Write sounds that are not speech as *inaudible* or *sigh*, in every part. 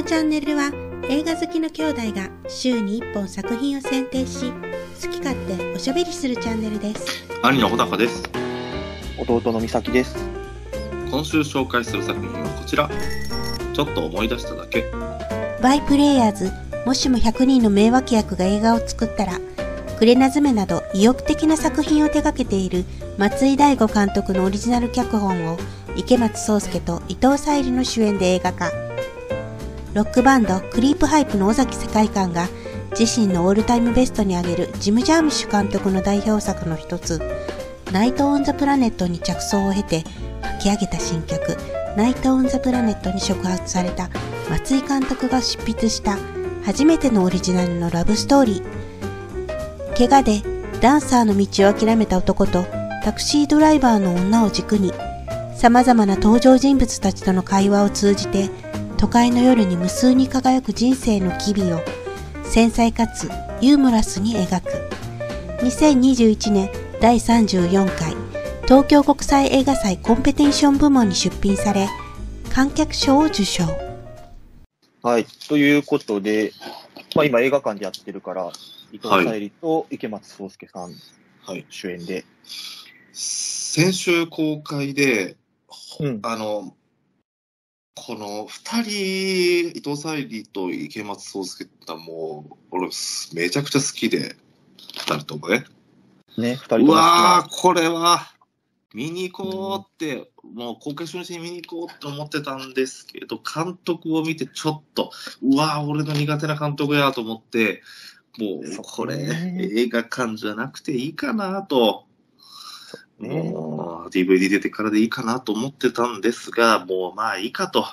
のチャンネルは映画好きの兄弟が週に1本作品を選定し好き勝手おしゃべりするチャンネルです。兄の穂高です。弟の美咲です。今週紹介する作品はこちら。ちょっと思い出しただけ。バイプレイヤーズもしも100人の名脇役が映画を作ったらクレナズメなど意欲的な作品を手掛けている松井大吾監督のオリジナル脚本を池松壮亮と伊藤沙莉の主演で映画化ロックバンドクリープハイプの尾崎世界観が自身のオールタイムベストに挙げるジム・ジャームッシュ監督の代表作の一つナイト・オン・ザ・プラネットに着想を経て書き上げた新曲ナイト・オン・ザ・プラネットに触発された松井監督が執筆した初めてのオリジナルのラブストーリー。怪我でダンサーの道を諦めた男とタクシードライバーの女を軸に様々な登場人物たちとの会話を通じて都会の夜に無数に輝く人生の機微を繊細かつユーモラスに描く。2021年第34回東京国際映画祭コンペテンション部門に出品され観客賞を受賞。はい。ということで、まあ今映画館でやってるから、伊藤沙莉と池松壮亮さんはい。主演で。先週公開で、うん。あのこの2人伊藤沙莉と池松壮亮ってもう俺めちゃくちゃ好きで2人ともねね、二人ともうわーな。これは見に行こうって、もう公開初日に見に行こうって思ってたんですけど監督を見てちょっとうわー俺の苦手な監督やと思ってもうこれね映画館じゃなくていいかなと。ねもう DVD 出てからでいいかなと思ってたんですが、もうまあいいかと、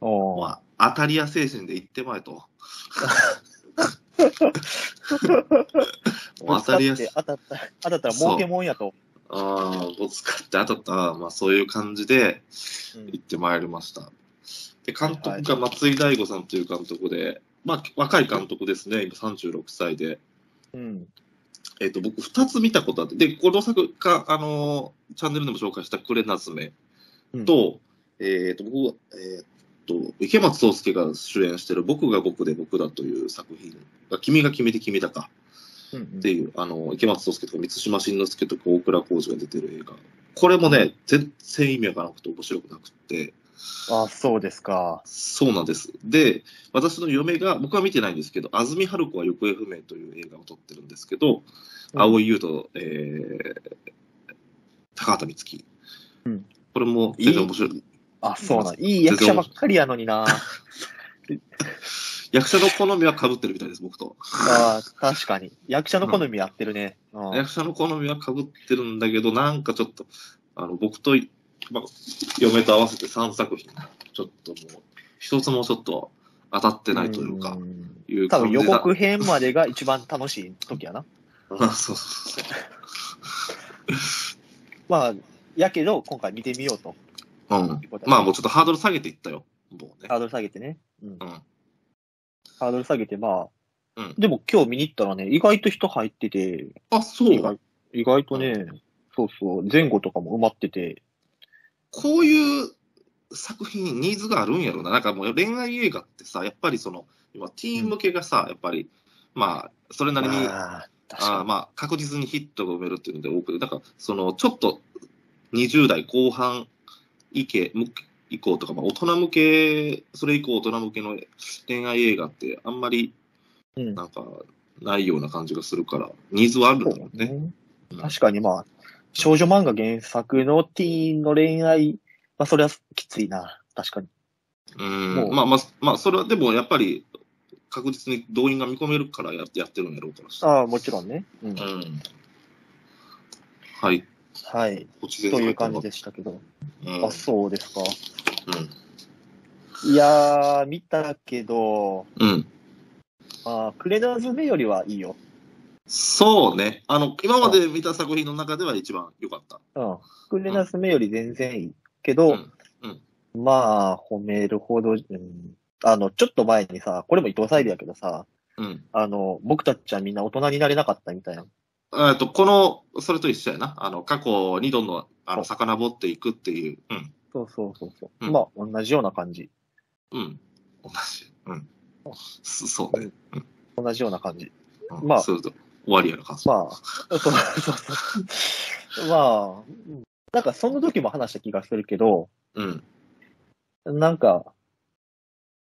まあ、当たり屋精神で言ってまえと。*laughs* 当たり屋当たった、当たったら儲けもんやと。ああ、ぶつかって当たった、まあそういう感じでうん行ってまいりました。で、監督が松井大吾さんという監督で、まあ若い監督ですね、今36歳で。うん。えっ、と、僕2つ見たことあって、で、この作家、あのーチャンネルでも紹介したクレナズメうん。と、えっ、と、僕は、えっ、と、池松壮亮が主演してる僕が僕で僕だという作品が、君が君で君だかうんうん。っていう、あの、池松壮亮とか満島真之介とか大倉浩二が出てる映画。これもね、全然意味わからなくて面白くなくて、あ、そうですか。そうなんです。で、私の嫁が、僕は見てないんですけど、安住春子は行方不明という映画を撮ってるんですけど、青井優と、えー、高畑充希。うんこれも全然面白い。あ、そうなん。いい役者ばっかりやのにな。役者の好みは被ってるみたいです、僕と。あー確かに。役者の好みやってるね。うん役者の好みは被ってるんだけど、なんかちょっと、あの、僕と、まあ、嫁と合わせて3作品、ちょっともう、一つもちょっと当たってないというか、んいう多分予告編までが一番楽しい時やな。*laughs* あそうそうそう。*laughs* まあ、やけど、今回見てみようと。うん。まあもうちょっとハードル下げていったよ。もうね。ハードル下げてね。うん。うん。ハードル下げて、まあ、うんでも今日見に行ったらね、意外と人入ってて、あ、そう意外意外とね、そうそう、前後とかも埋まってて、こういう作品にニーズがあるんやろな。なんかもう恋愛映画ってさ、やっぱりその、今、ティーン向けがさ、やっぱり、まあ、それなりに、あー確かあーまあ、確実にヒットが埋めるっていうので多くて、だから、その、ちょっと、20代後半以け以降とか、まあ、大人向け、それ以降大人向けの恋愛映画って、あんまり、なんか、ないような感じがするから、ニーズはあるんだもんね。ね。うん。確かにまあ、少女漫画原作のティーンの恋愛、まあそれはきついな。確かに。うんもうまあまあ、まあ、それはでもやっぱり確実に動員が見込めるからややってるんやろうからさ。ああ、もちろんね。うん。うん。はい。はい。こっちという感じでしたけど。うん。あ、そうですか。うん。いやー、見たけど、うん。あークレナズメよりはいいよ。そうね。あの、今まで見た作品の中では一番良かった。うん。クレナズメより全然いい。けど、うんまあ、褒めるほど、うん、あの、ちょっと前にさ、これも伊藤沙莉やけどさ、うん。あの、僕たちはみんな大人になれなかったみたいな。えっと、この、それと一緒やな。あの、過去にどんどん、あの、そ遡っていくっていう。うん。そうそうそうそう。うんまあ、同じような感じ。うん。同じ。うん。そそうね。うん。同じような感じ。うんまあそう終わりやな感想。まあ、そうそうそう。まあ、うんなんかその時も話した気がするけど、うん。なんか、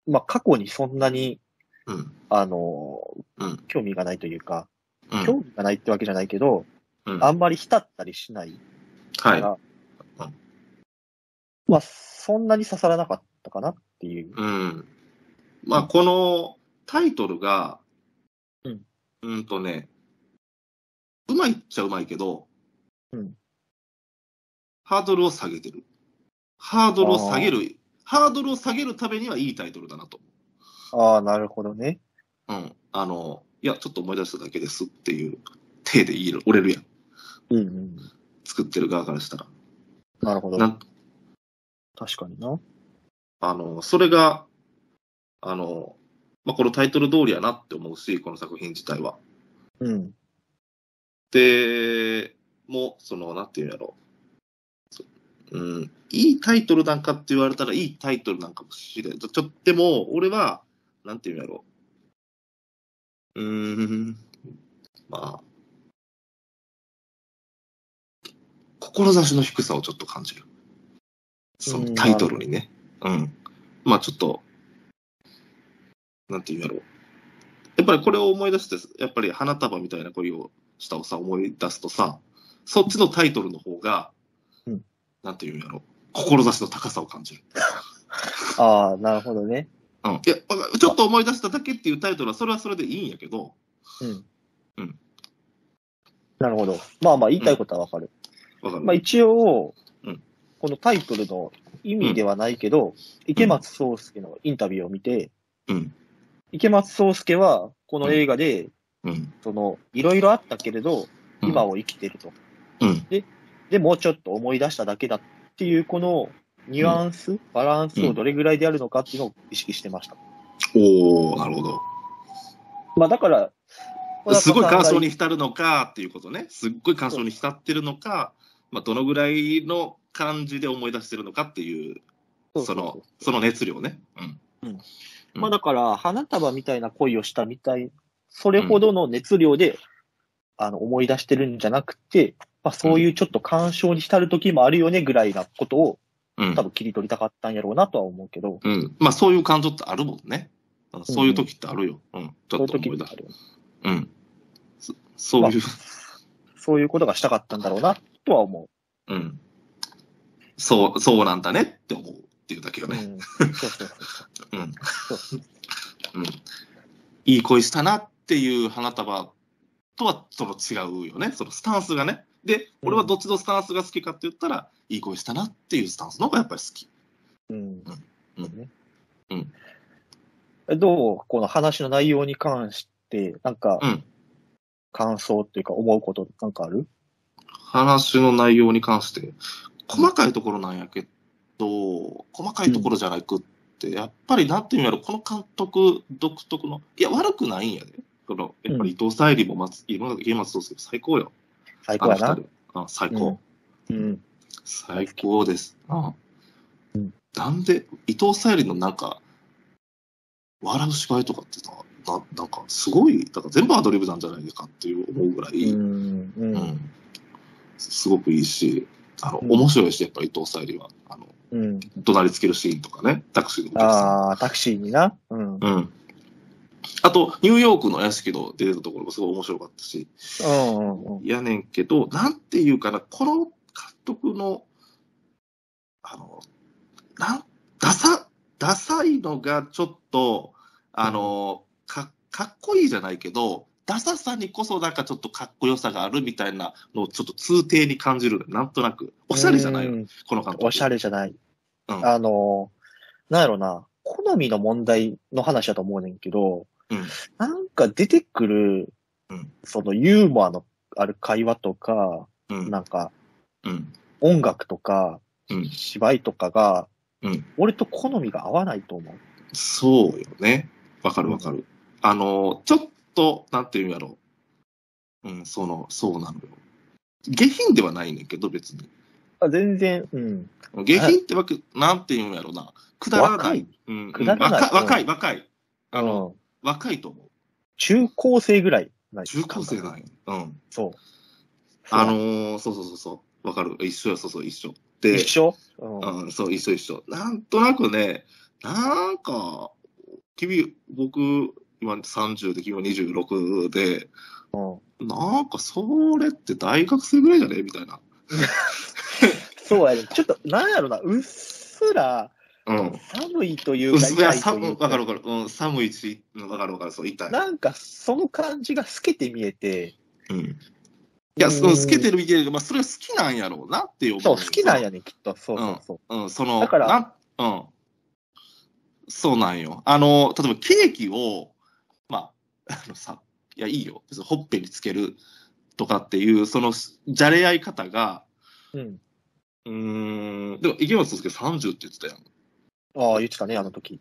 まあ過去にそんなに、うん。あの、うん。興味がないというか、うん。興味がないってわけじゃないけど、うんあんまり浸ったりしないかはい。ら、うんまあそんなに刺さらなかったかなっていう。うん。まあ、このタイトルが、うん。うんとね、うまいっちゃうまいけど、うん。ハードルを下げてる。ハードルを下げる、ハードルを下げるためにはいいタイトルだなと。ああ、なるほどね。うん。あの、いや、ちょっと思い出しただけですっていう体で言える、折れるやん。うんうん。作ってる側からしたら。なるほど。なん確かにな。あの、それが、あの、まあ、このタイトル通りやなって思うし、この作品自体は。うん。で、もう、その、なんていうんやろそうん、いいタイトルなんかって言われたらいいタイトルなんかもしれん。ちょ、でも、俺は、なんていうんやろう。ーん、まあ、志の低さをちょっと感じる。そのタイトルにね。うん。まあちょっと、なんていうんやろう。やっぱりこれを思い出して、やっぱり花束みたいな恋をしたをさ、思い出すとさ、そっちのタイトルの方が、うんなんていうんやろう。志の高さを感じる。*laughs* ああ、なるほどね。うん。いや、ちょっと思い出しただけっていうタイトルは、それはそれでいいんやけど、うん。うん。なるほど。まあまあ言いたいことはわかる。わかる、まあ一応、うんこのタイトルの意味ではないけど、池松壮亮のインタビューを見て、うん。池松壮亮はこの映画で、うん。その、いろいろあったけれど、うん今を生きてると。うん。で、もうちょっと思い出しただけだっていう、このニュアンス、バランスをどれぐらいであるのかっていうのを意識してました。おー、なるほど。まあだから、すごい感傷にに。浸るのかっていうことね。すっごい感傷に浸ってるのか、まあ、どのぐらいの感じで思い出してるのかっていう、その、その熱量ね。うん。うんうんまあだから、花束みたいな恋をしたみたい、それほどの熱量で、あの、思い出してるんじゃなくて、まあそういうちょっと感傷に浸る時もあるよねぐらいなことをうん多分切り取りたかったんやろうなとは思うけど、うん。まあ、そういう感情ってあるもんね。うんそういう時ってあるよ。うん。ちょっと思い出す。時もあるよね。うん。そそういう、そういうことがしたかったんだろうなとは思うん。そう、そうなんだねって思うっていうだけよう。うね。ん。そうそう。*laughs* そううん。いい恋したなっていう花束とはその違うよね。そのスタンスがね。で、俺はどっちのスタンスが好きかって言ったら、いい恋したなっていうスタンスの方がやっぱり好き。うん。うんねうんえどう？この話の内容に関して、なんかうん、感想っていうか思うことなんかある？話の内容に関して、細かいところなんやけど、細かいところじゃなくって、やっぱりなんていうんやろ、この監督独特の、いや、悪くないんやで。この、やっぱり伊藤沙莉も松、今池松壮亮最高よ。最高やな。あ最高。うん。最高です。あうんなんで、伊藤沙莉のなんか、笑う芝居とかってさ、ななんかすごい、だから全部アドリブなんじゃないかっていう思うぐらい、うん。う。うんんすごくいいし、あの、うん面白いし、やっぱ伊藤沙莉は。あの、うん。怒鳴りつけるシーンとかね、タクシーのお客さん。ああ、タクシーにな。うん。うん。うん。あと、ニューヨークの屋敷の出てたところもすごい面白かったし、うん。うん。やねんけど、なんていうかな、この監督の、あの、なん、ダサ、ダサいのがちょっと、あの、か、かっこいいじゃないけど、ダサさにこそなんかちょっとかっこよさがあるみたいなのをちょっと通底に感じる。なんとなく。おしゃれじゃないこの監督。おしゃれじゃない。うんあの、なんやろな、好みの問題の話だと思うねんけど、うんなんか出てくる、うんそのユーモアのある会話とか、うん。なんかうん。音楽とか、うん。芝居とかが、うん。俺と好みが合わないと思う。そうよね。わかるわかる。あの、ちょっと、なんていうんやろう。うん、その、そうなのよ。下品ではないねんけど、別に。あ全然、うん。下品ってわけ、なんていうんやろな。くだらない。うん、くだらないうん若若い、若い。あの、うん若いと思う。中高生ぐらいない。中高生なんや。うん。そう。あのー、そうそうそうそう。わかる。一緒よ、そうそう、一緒。で一、緒？うん。うん、そう、一緒一緒。なんとなくね、なんか、君、僕、今30で、君は26で、うんなんか、それって大学生ぐらいじゃね？みたいな。*laughs* そうやね。ちょっと、なんやろな、うっすらうん。寒いというか、いや、寒かわかるわかる。うん、寒いし、うんわかるわかる。そう、痛い。なんか、その感じが透けて見えて、うん。いや、うんその、透けてるみたいな、まあ、それは好きなんやろうなっていう思そう、好きなんや。やね、きっと。そうそうそう。うん、その、だからうん。そうなんよ。あの、例えばケーキを、まあ、あのさ、いや、いいよ。ほっぺにつけるとかっていう、その、じゃれ合い方が、うん。うーん、でも、池松壮亮30って言ってたやん。ああ、言ってたね、あの時。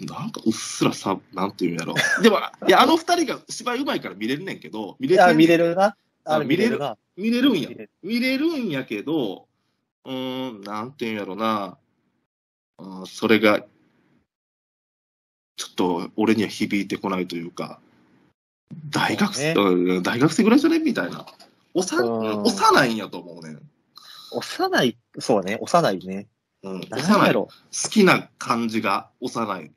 なんかうっすらさ、なんていうんやろ。でも、いや、*laughs* あの二人が芝居うまいから見れるねんけど、見れていや、見れるな。あ見れるな。見れるんや見。れるんやけど、うーん、なんていうんやろな、うん、それが、ちょっと俺には響いてこないというか、大学生、そううん大学生ぐらいじゃね？みたいな。おさうん幼いんやと思うねん。幼い、そうね、幼いね。うん、幼い。好。きな感じが幼い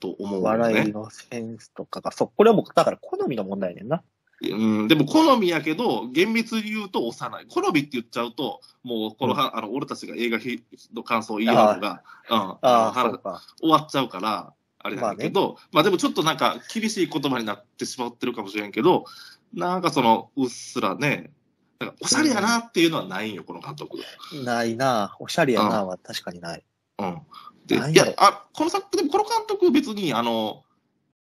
と思うよね。笑いのセンスとかが、そう、これはもう、だから好みの問題やねんな。うん、でも好みやけど、厳密に言うと幼い。好みって言っちゃうと、もうこの,、はあの俺たちが映画の感想を言い合うのが、うん、あ。終わっちゃうから、あれだけど、まあ、でもちょっとなんか厳しい言葉になってしまってるかもしれんけど、なんかその、うっすらね、かおしゃれやなっていうのはないんよ、この監督。ないなおしゃれやなは確かにない。うん。で、いや、あ、この作、でもこの監督別に、あの、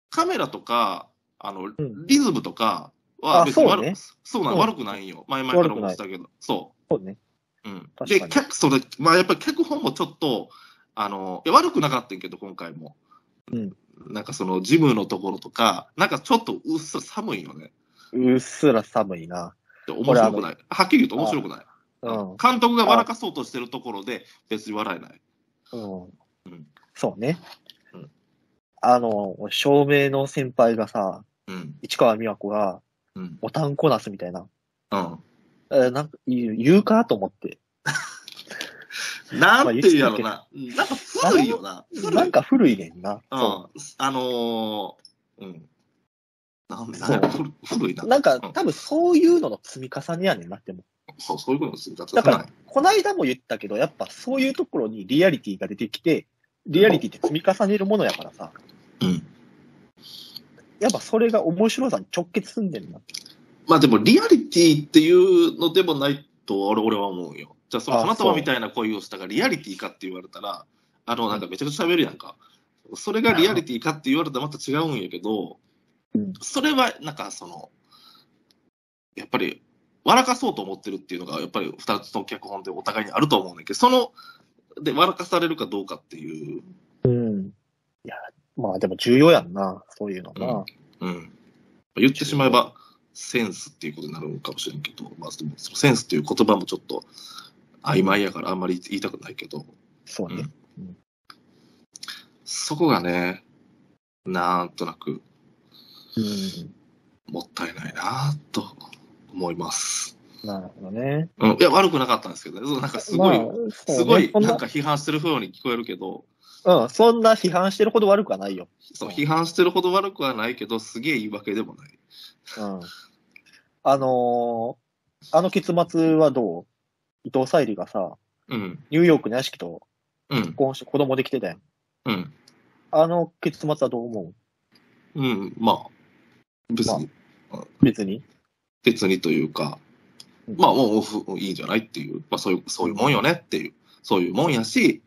カメラとか、あの、んリズムとかはあ別に悪,、そうねそうな悪くないんよ。前々から思ってたけど。そそうね。う。うん。で、確かに脚、それ、まあやっぱり脚本もちょっと、あの、いや悪くなかったんやけど、今回も。うん。なんかその、ジムのところとか、なんかちょっとうっすら寒いよね。うっすら寒いな。で面白くない。はっきり言うと面白くない。うん。監督が笑かそうとしてるところで、別に笑えない。うんうん。そうねうん。あの、照明の先輩がさ、うん。市川美和子がうん。ボタンこなすみたいな。うん。えーなんか言う言うかと思って。*laughs* なんていうやろな。なんか古いよな。なんか古いねんな。うん。そあのー、うん。なんで、そうなんか古古いな。う。なんかうん多分そういうのの積み重ねやねんなっても。そう、そういうことでする。だだから、こないだも言ったけど、やっぱそういうところにリアリティが出てきて、リアリティって積み重ねるものやからさ、うん。やっぱそれが面白さに直結すんでんな。まあでも、リアリティっていうのでもないと、俺俺は思うよ。じゃあ、そのあ花束みたいな恋をしたがリアリティかって言われたら、あの、なんかめちゃくちゃ喋るやんか。それがリアリティかって言われたらまた違うんやけど、うんそれは、なんかその、やっぱり、笑かそうと思ってるっていうのが、やっぱり二つの脚本でお互いにあると思うんだけど、その、で、笑かされるかどうかっていう、うん。いや、まあでも重要やんな、そういうのな。うん。言ってしまえば、センスっていうことになるのかもしれんけど、まあ、そのセンスっていう言葉もちょっと曖昧やからあんまり言いたくないけど、そうね。そこがね、なんとなくうん。もったいないなと思います。なるほどね。うん、いや、悪くなかったんですけどね、なんかすごい、まあねすごいななんか批判してる風に聞こえるけど、うん、そんな批判してるほど悪くはないよ。そう批判してるほど悪くはないけど、すげえ言い訳でもない。うん。あのーあの結末はどう？伊藤沙莉がさ、うん、ニューヨークの屋敷とうん結、婚して子供できてたやん。うん、あの結末はどう思うん、まあ、別に、う別に？別にというか、うん。まあもうふいいんじゃないっていう、まあそういう、そういうもんよねっていう、そういうもんやし、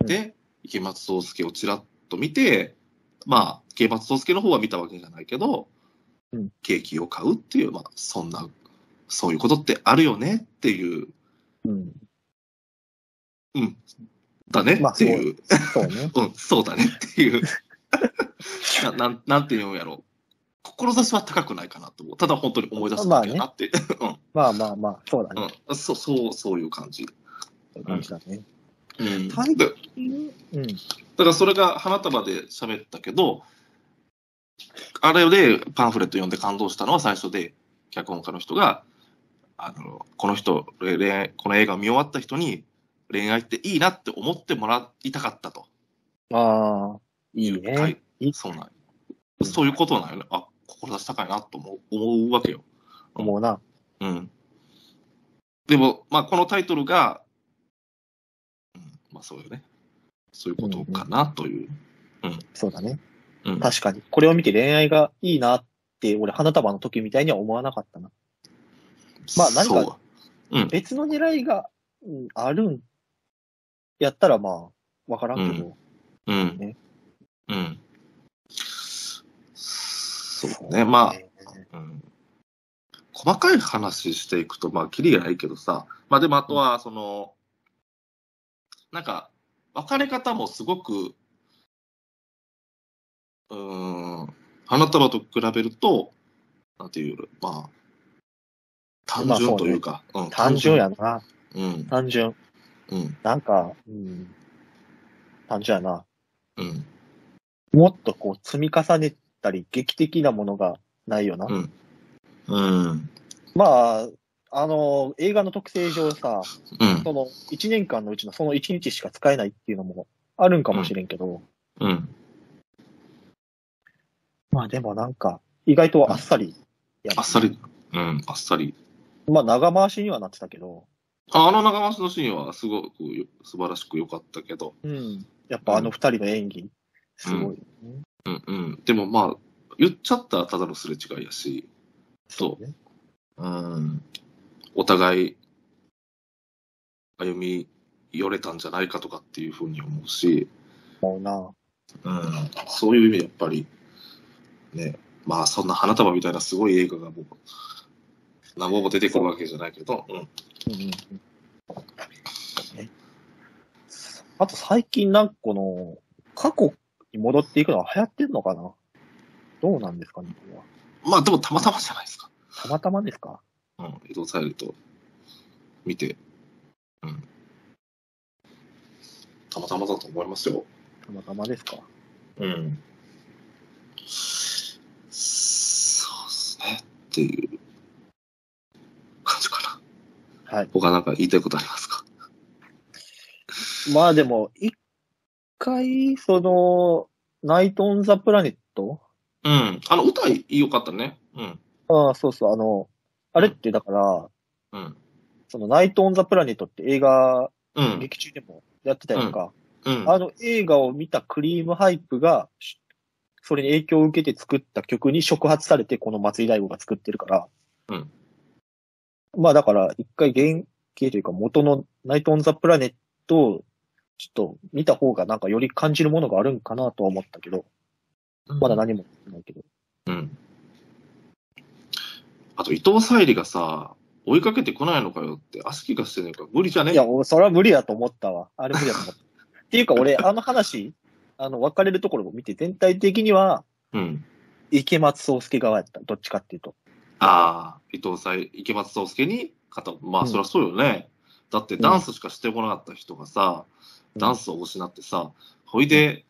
うん。で、池松壮亮をちらっと見て、まあ、池松壮亮の方は見たわけじゃないけど、うん。ケーキを買うっていう、まあそんな、そういうことってあるよねっていう、うん。うん、だねまあっていう、そうね。*laughs* うん、そうだねっていう、*laughs* な *laughs* なんなんていうんやろ。志は高くないかなと思う。ただ本当に思い出すだけだなって。まあまあまあ、そうだね。うん。うん。そう、そう、そういう感じ。そういう感じだね。うん。うん。だからそれが花束で喋ったけど、あれでパンフレット読んで感動したのは最初で、脚本家の人が、あの、この人、恋愛この映画を見終わった人に恋愛っていいなって思ってもらいたかったと。ああ、いいはね。そうなんそういうことなんよね。あ、志高いなと思う思うわけよ。思うな。うん。でも、まあ、このタイトルが、うん、まあそうよね。そういうことかなという。そうだね。うん。確かに。これを見て恋愛がいいなって、俺、花束の時みたいには思わなかったな。まあ何か。別の狙いが、うんあるん、やったらまあ、わからんけど。うん。ねうん。そうね。まあ、ねうん。細かい話していくと、まあ、キリがないけどさ。まあ、でも、あとは、その、なんか、別れ方もすごく、うーん、花束と比べると、なんていう、まあ、単純というか、うん、単純やな。うん、単純。うん、なんか、うん。単純やな。うん、もっとこう、積み重ねたり、劇的なものがないよな。うん、うん、まあ、あの、映画の特性上さ、うん、その、1年間のうちのその1日しか使えないっていうのもあるんかもしれんけど、うん、まあでもなんか、意外とあっさりやるあっさり、うん、あっさり。まあ長回しにはなってたけど、ああの長回しのシーンはすごくよ素晴らしく良かったけど、うん。やっぱあの二人の演技、すごい、ねうんうん。でもまあ、言っちゃったらただのすれ違いやし、そうね。うん。お互い、歩み寄れたんじゃないかとかっていうふうに思うし、もうな。うん。そういう意味でやっぱり、ね、まあそんな花束みたいなすごい映画がもう、何本も出てくるわけじゃないけど、うん。うんうんうんねあと最近なんかこの、過去に戻っていくのは流行ってんのかな？どうなんですかねこれは？まあでもたまたまじゃないですか。たまたまですか？うん。伊藤沙莉と見て、うん。たまたまだと思いますよ。たまたまですか？うん。そうですね。っていう感じかな。はい。他なんか言いたいことありますか？まあでも、一回、その、ナイト・オン・ザ・プラネット？うん。あの、歌良かったね。うん。ああ、そうそう、あの、あれってだから、うん。そのナイト・オン・ザ・プラネットって映画、うん。劇中でもやってたやんか。うん。あの映画を見たクリームハイプが、しそれに影響を受けて作った曲に触発されて、この松井大悟が作ってるから。うん。まあだから、一回原型というか元のナイト・オン・ザ・プラネットを、ちょっと見た方がなんかより感じるものがあるんかなとは思ったけど、まだ何もないけど。うん。あと、伊藤沙莉がさ、追いかけてこないのかよって、足気がしてねえから無理じゃねいや、俺それは無理やと思ったわ。あれ無理やと思った。*laughs* っていうか俺、あの話、あの、分かれるところを見て、全体的には、うん。池松壮介側やった。どっちかっていうと。ああ、伊藤沙莉、池松壮介に肩を、まあ、うんそりゃそうよね。だって、ダンスしかしてこなかった人がさ、ダンスを失ってさ、ほいで、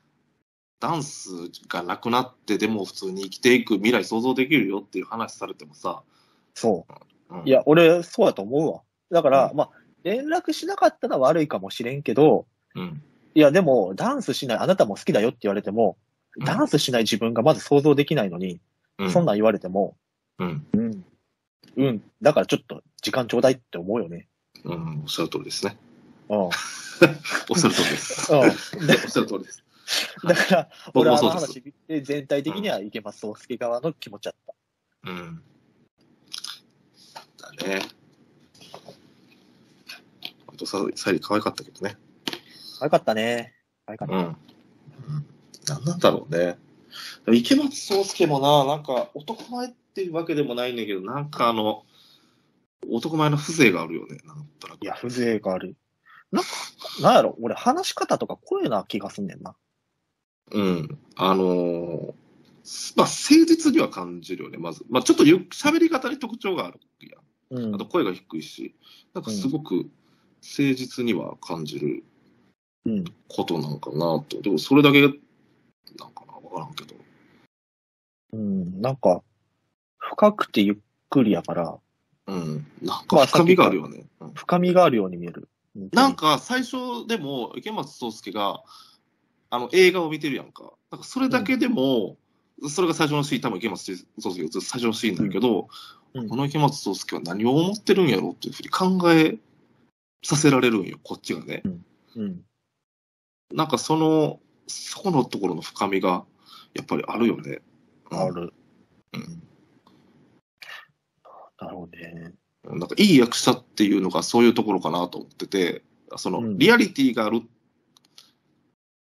ダンスがなくなって、でも普通に生きていく未来想像できるよっていう話されてもさ、そう。うんいや、俺、そうやと思うわ。だから、うんまあ、連絡しなかったのは悪いかもしれんけど、うん。いや、でも、ダンスしない、あなたも好きだよって言われても、うんダンスしない自分がまず想像できないのに、うん。そんなん言われても、うん。うん。うん。だからちょっと時間ちょうだいって思うよね。うん。おっしゃる通りですね。うん。うん。おっしゃる通りです。*laughs* おっしゃる通りです。だから、俺あの話見て、全体的には池松壮介側の気持ちだった。うん。だね。あとさ、サイリ可愛かったけどね。よかったね。よかった。うん。なんなんだろうね。池松壮亮もな、なんか男前っていうわけでもないんだけど、なんかあの、男前の風情があるよね。なんとなく。いや、風情がある。なんか、なんやろ、俺話し方とか声な気がすんねんな。うん。あのーまあ、誠実には感じるよね、まず。まあ、ちょっとゆ喋り方に特徴があるやうんん。あと声が低いし、なんかすごく誠実には感じるうん。ことなんかなと。でも、それだけなんかな、わからんけど。うん。なんか、深くてゆっくりやから、うん。なんまあか深みがあるよね。うん深みがあるように見える。なんか最初でも池松壮亮があの映画を見てるやんか。なんかそれだけでも、それが最初のシーン、多分池松壮亮が最初のシーンだけど、うんこの池松壮亮は何を思ってるんやろうっていうふうに考えさせられるんよ、こっちがね。うん。なんかその、そこのところの深みがやっぱりあるよね。うんある。うんなるほどね。なんかいい役者っていうのがそういうところかなと思ってて、そのうんリアリティがあるっ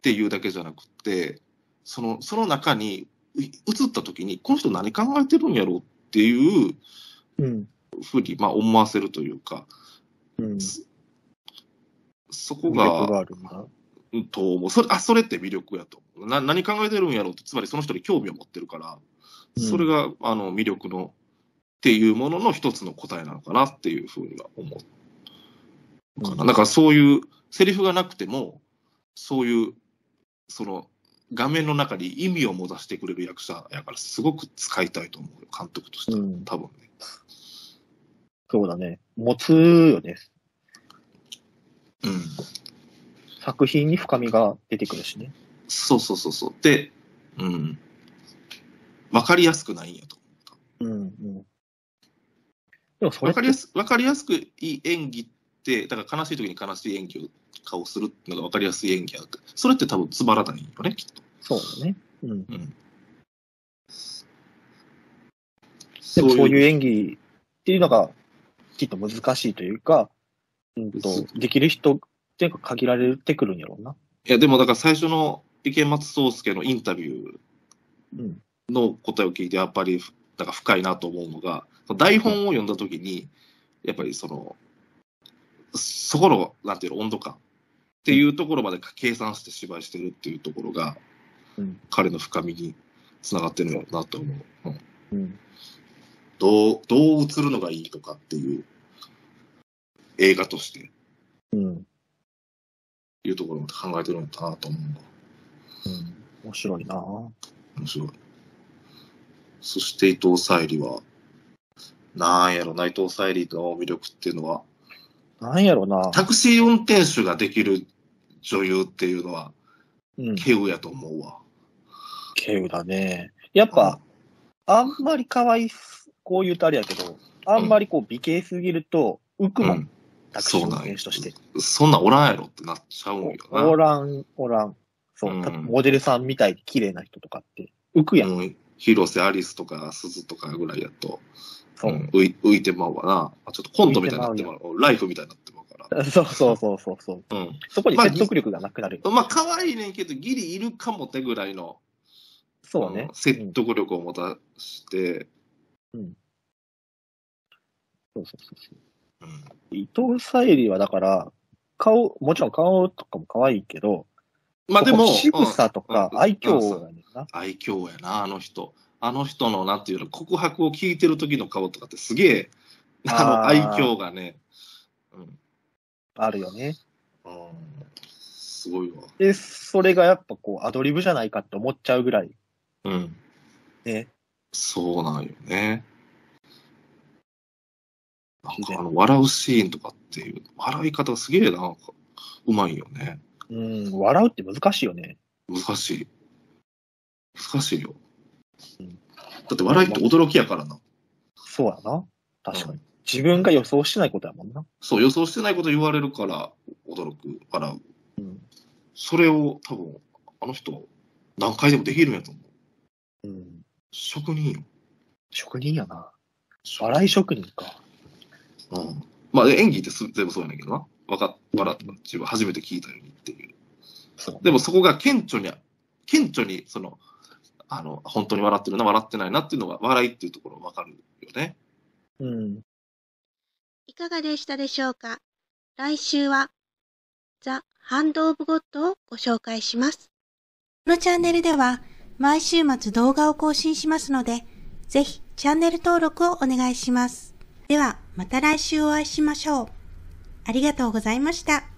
ていうだけじゃなくて、そのその中にい映った時に、この人何考えてるんやろうっていううん。ふうに、まあ、思わせるというか、うん。そこ魅力が、と思うそれあそれって魅力やとな。何考えてるんやろうって、つまりその人に興味を持ってるから、うんそれがあの魅力のっていうものの一つの答えなのかなっていうふうには思うかな。うんだからそういうセリフがなくても、そういう、その画面の中に意味を持たせてくれる役者やから、すごく使いたいと思うよ、監督としては。うん多分ね。そうだね。持つよね。うん。作品に深みが出てくるしね。そうそうそうそう。で、うん。わかりやすくないんやと。うん。うん。でもそれってわかりやすわかりやすくいい演技って、だから悲しい時に悲しい演技を顔するっていうのがわかりやすい演技やそれって多分つまらないよね、きっと。そうだね。うん。うん。でもそういうう演技っていうのがきっと難しいというか、うんとそ、できる人っていうか限られてくるんやろうな。いや、でもだから最初の池松壮亮のインタビュうん。ーの答えを聞いて、やっぱりなんか深いなと思うのが、台本を読んだ時に、やっぱりその、そこの、なんていうの、温度感っていうところまで計算して芝居してるっていうところが、うん彼の深みにつながってるのなと思う。うんうん。どう、どう映るのがいいとかっていう映画としてうん。いうところまで考えてるのかなと思ううん。面白いな面白い。そして伊藤沙莉は、なんやろな、伊藤沙莉の魅力っていうのは、なんやろな。タクシー運転手ができる女優っていうのは、うん。稀有やと思うわ。稀有だね。やっぱ、あんまり可愛い、こう言うとあれやけど、あんまりこう美形すぎると浮くもん。うんタクシー運転手として。そんなんおらんやろってなっちゃうんよな。おらん、おらん。そう、うんたモデルさんみたいに綺麗な人とかって浮くやん。うん広瀬アリスとか鈴とかぐらいやと、そうう。ん浮い浮いてまうわな。あちょっとコントみたいになってまう。ライフみたいになってまうから。そうそうそうそうそう。うん。そこに説得力がなくなる。まあ、可愛いねんけど、ギリいるかもってぐらいの、そうねん。説得力を持たして、そうそうそうそう。うん伊藤沙莉はだから、顔、もちろん顔とかも可愛いけど、まあでも、仕草とかうん愛嬌うんがねんな。愛嬌やな、あの人。あの人の、なんていうの、告白を聞いてる時の顔とかってすげえ、あの、愛嬌がね、うん、あるよね。うんすごいわ。で、それがやっぱこう、アドリブじゃないかって思っちゃうぐらい。うん。ね。そうなんよね。なんかあの、笑うシーンとかっていう、笑い方がすげえな、なんかうまいよね。うん、笑うって難しいよね。難しい。難しいよ。うんだって笑いって驚きやからな。そうやな。確かに。うん自分が予想してないことやもんな。そう、予想してないこと言われるから驚く、笑う。うん。それを多分、あの人、何回でもできるんやと思う。うん。職人よ。職人やな。笑い職人か。うん。まあ、演技ってす全部そうやねんけどな。わかっ、笑った。自分初めて聞いたようにっていう。そう。でもそこが顕著に、顕著に、その、あの、本当に笑ってるな、笑ってないなっていうのが、笑いっていうところわかるよね。うん。いかがでしたでしょうか？来週は、ザ・ハンド・オブ・ゴッドをご紹介します。このチャンネルでは、毎週末動画を更新しますので、ぜひチャンネル登録をお願いします。では、また来週お会いしましょう。ありがとうございました。